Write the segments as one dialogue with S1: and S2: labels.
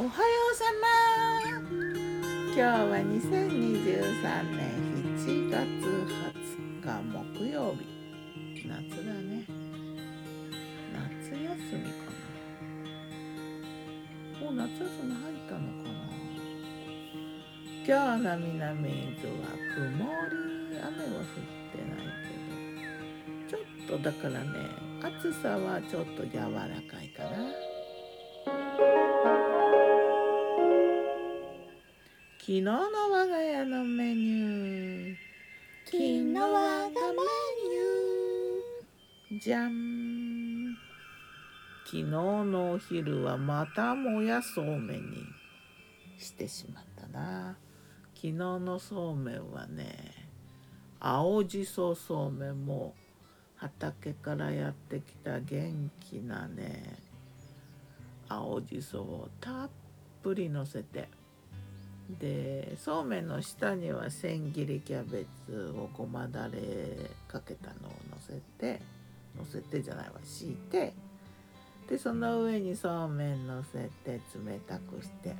S1: おはようさま。今日は2023年7月20日木曜日夏だね。夏休みかな。もう夏休み入ったのかな。今日の南伊豆は曇り雨は降ってないけど。ちょっとだからね暑さはちょっと柔らかいかな。昨日の我が家のメニュー。
S2: 昨日我がメ
S1: ニュー。じゃん。昨日のお昼はまたもやそうめんにしてしまったな。昨日のそうめんはね青じそそうめんも畑からやってきた元気なね青じそをたっぷりのせてでそうめんの下には千切りキャベツをごまだれかけたのをのせてのせてじゃないわ敷いてでその上にそうめんのせて冷たくして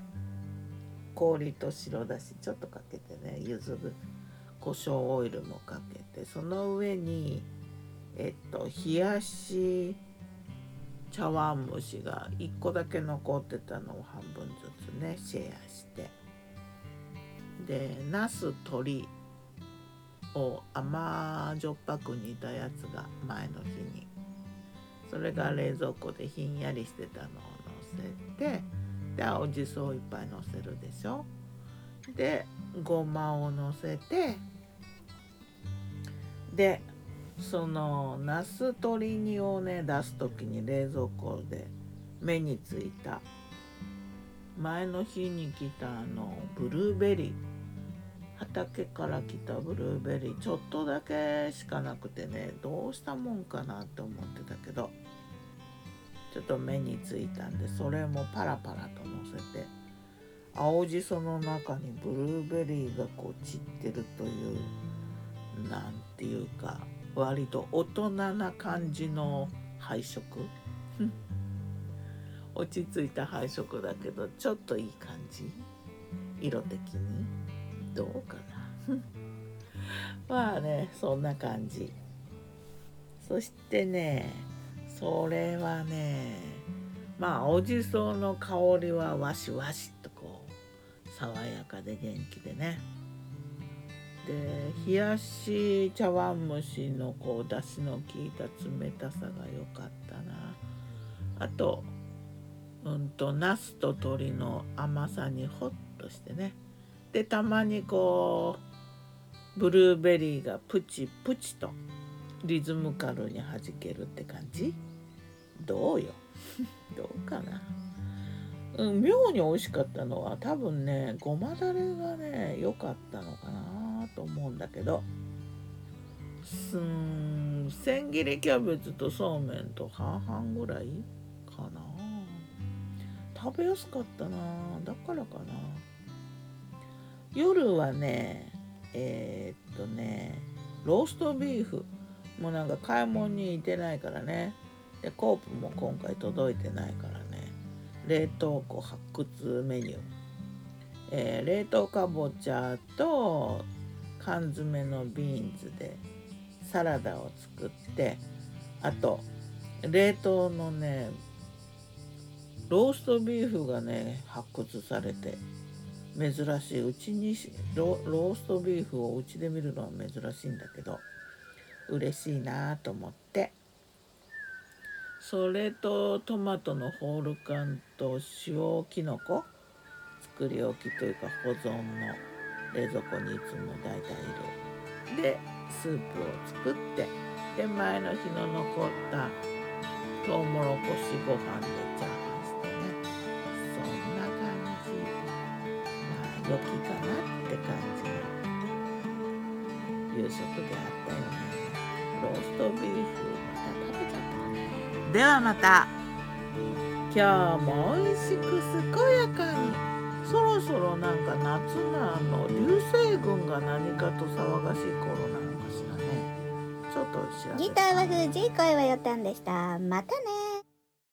S1: 氷と白だしちょっとかけてねゆず胡椒オイルもかけてその上にえっと冷やし茶碗蒸しが1個だけ残ってたのを半分ずつねシェアして。でナス鶏を甘じょっぱく煮たやつが前の日にそれが冷蔵庫でひんやりしてたのをのせてで青じそをいっぱいのせるでしょ。でごまをのせてでそのナス鶏煮をね出す時に冷蔵庫で目についた前の日に来たあのブルーベリー。畑から来たブルーベリー。ちょっとだけしかなくてねどうしたもんかなって思ってたけど。ちょっと目についたんでそれもパラパラとのせて。青じその中にブルーベリーがこう散ってるというなんていうか割と大人な感じの配色。落ち着いた配色だけどちょっといい感じ？色的に？どうかな？まあねそんな感じ。そしてねそれはねまあおじその香りはわしわしとこう爽やかで元気でね。で冷やし茶碗蒸しのこうだしの効いた冷たさが良かったな。あとうんとナスと鶏の甘さにホッとしてね。でたまにこうブルーベリーがプチプチとリズムカルに弾けるって感じ？どうよ。どうかな。うん妙に美味しかったのは多分ねごまだれがね良かったのかなと思うんだけど。すん千切りキャベツとそうめんと半々ぐらい？食べやすかったな。だからかな。夜はねえー、っとねローストビーフもうなんか買い物に行ってないからね。でコープも今回届いてないからね。冷凍庫発掘メニュー、えー、冷凍かぼちゃと缶詰のビーンズでサラダを作ってあと冷凍のねローストビーフがね発掘されて珍しい。うちにローストビーフをうちで見るのは珍しいんだけど嬉しいなと思って。それとトマトのホール缶と塩きのこ作り置きというか保存の冷蔵庫にいつも大体いる。でスープを作ってで前の日の残ったトウモロコシご飯でチャーまあ良きかなって感じの夕食であったよね。ローストビーフまた食べちゃったね。ではまた今日も美味しく健やかに。そろそろなんか夏のあの流星群が何かと騒がしい頃なのかしらね。ちょっと調べ
S2: ギターは藤井声はよたんでした。またね